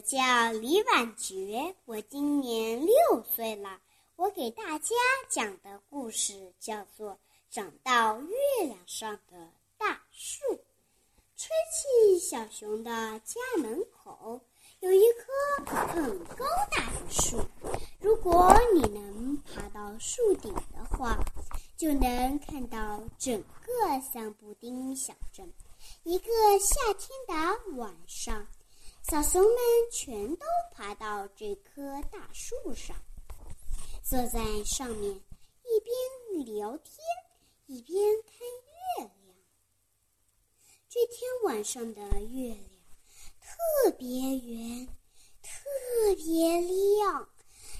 我叫李婉珏，我今年六岁了。我给大家讲的故事叫做《长到月亮上的大树》。吹气小熊的家门口有一棵很高大的树，如果你能爬到树顶的话，就能看到整个桑布丁小镇。一个夏天的晚上。小熊们全都爬到这棵大树上，坐在上面，一边聊天，一边看月亮。这天晚上的月亮特别圆，特别亮。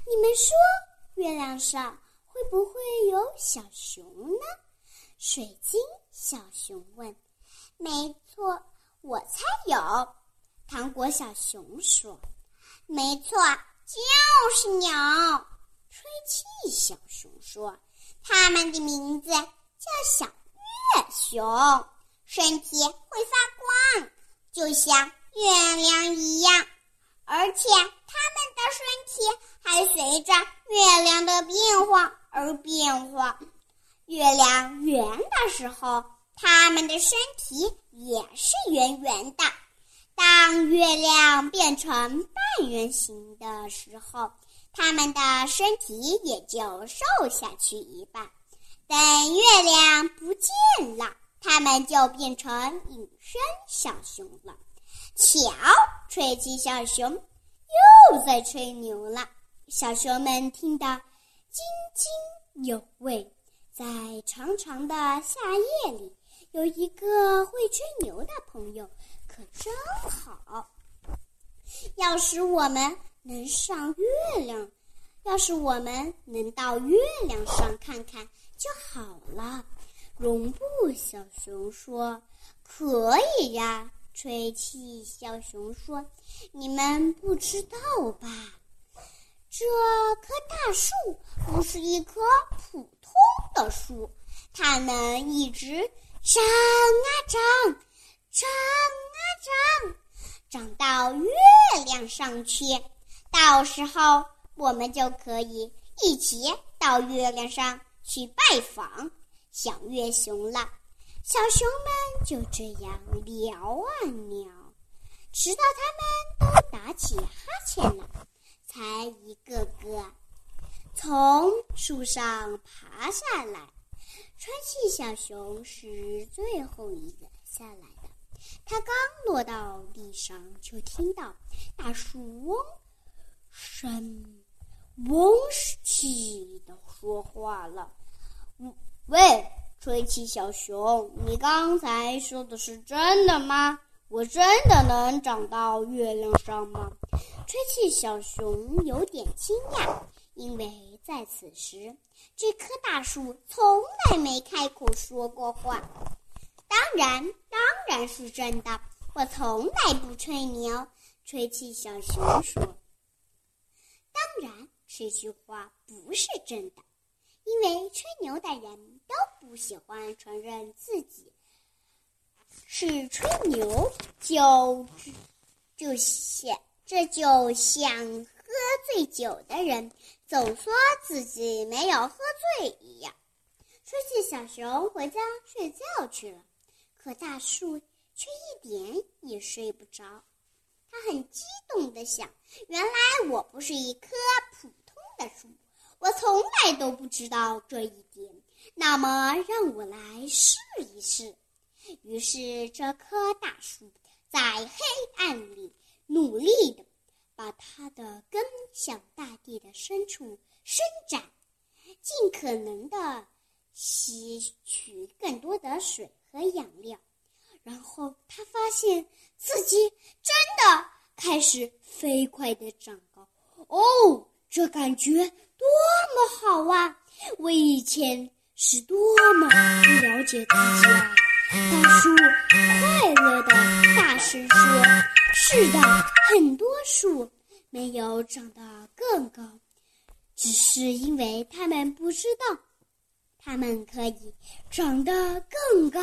你们说，月亮上会不会有小熊呢？水晶小熊问。没错，我猜有。糖果小熊说：“没错，就是鸟。”吹气小熊说：“它们的名字叫小月熊，身体会发光，就像月亮一样，而且它们的身体还随着月亮的变化而变化。月亮圆的时候，它们的身体也是圆圆的。”当月亮变成半圆形的时候，它们的身体也就瘦下去一半。等月亮不见了，它们就变成隐身小熊了。瞧，吹气小熊又在吹牛了。小熊们听得津津有味。在长长的夏夜里，有一个会吹牛的朋友。可真！要是我们能上月亮，要是我们能到月亮上看看就好了。绒布小熊说：“可以呀。”吹气小熊说：“你们不知道吧？这棵大树不是一棵普通的树，它能一直长啊长。”长啊长，长到月亮上去，到时候我们就可以一起到月亮上去拜访小月熊了。小熊们就这样聊啊聊，直到他们都打起哈欠了，才一个个从树上爬下来。吹气小熊是最后一个下来。他刚落到地上，就听到大树嗡声嗡气的说话了：“喂，吹气小熊，你刚才说的是真的吗？我真的能长到月亮上吗？”吹气小熊有点惊讶，因为在此时，这棵大树从来没开口说过话。当然，当然是真的。我从来不吹牛。吹气小熊说：“当然，这句话不是真的，因为吹牛的人都不喜欢承认自己是吹牛。就就像这就像喝醉酒的人总说自己没有喝醉一样。”吹气小熊回家睡觉去了。可大树却一点也睡不着，他很激动地想：“原来我不是一棵普通的树，我从来都不知道这一点。那么，让我来试一试。”于是，这棵大树在黑暗里努力地把它的根向大地的深处伸展，尽可能地吸取更多的水。和养料，然后他发现自己真的开始飞快的长高。哦，这感觉多么好啊！我以前是多么不了解自己啊！大树快乐的大声说：“是的，很多树没有长得更高，只是因为他们不知道。”他们可以长得更高，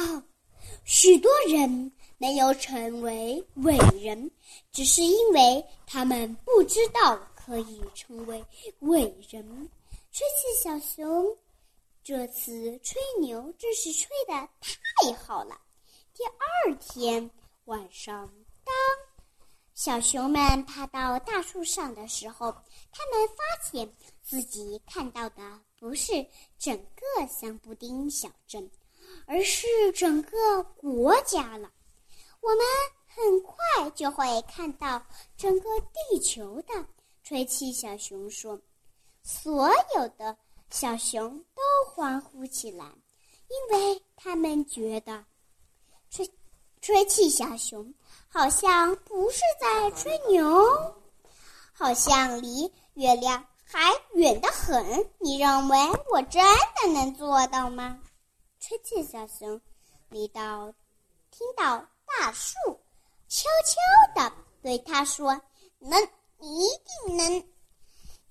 许多人没有成为伟人，只是因为他们不知道可以成为伟人。吹气小熊这次吹牛真是吹得太好了。第二天晚上，当小熊们爬到大树上的时候，他们发现自己看到的不是整个香布丁小镇，而是整个国家了。我们很快就会看到整个地球的。吹气小熊说：“所有的小熊都欢呼起来，因为他们觉得吹吹气小熊好像不是在吹牛，好像离月亮还远得很。你认为我真的能做到吗？”吹气小熊你到听到。大树悄悄地对他说：“能，你一定能。”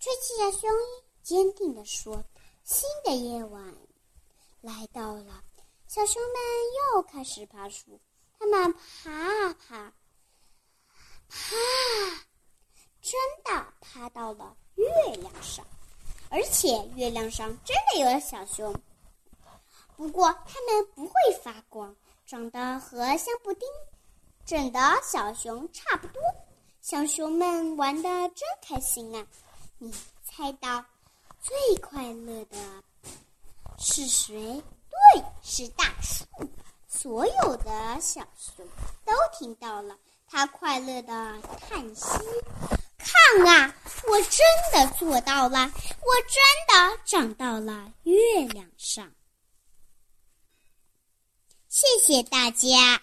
吹气小熊坚定地说：“新的夜晚来到了，小熊们又开始爬树。他们爬啊爬，爬，真的爬到了月亮上，而且月亮上真的有小熊。不过它们不会发光。”长得和香布丁整的小熊差不多，小熊们玩的真开心啊！你猜到最快乐的是谁？对，是大树。所有的小熊都听到了，它快乐的叹息：“看啊，我真的做到了，我真的长到了月亮上。”谢谢大家。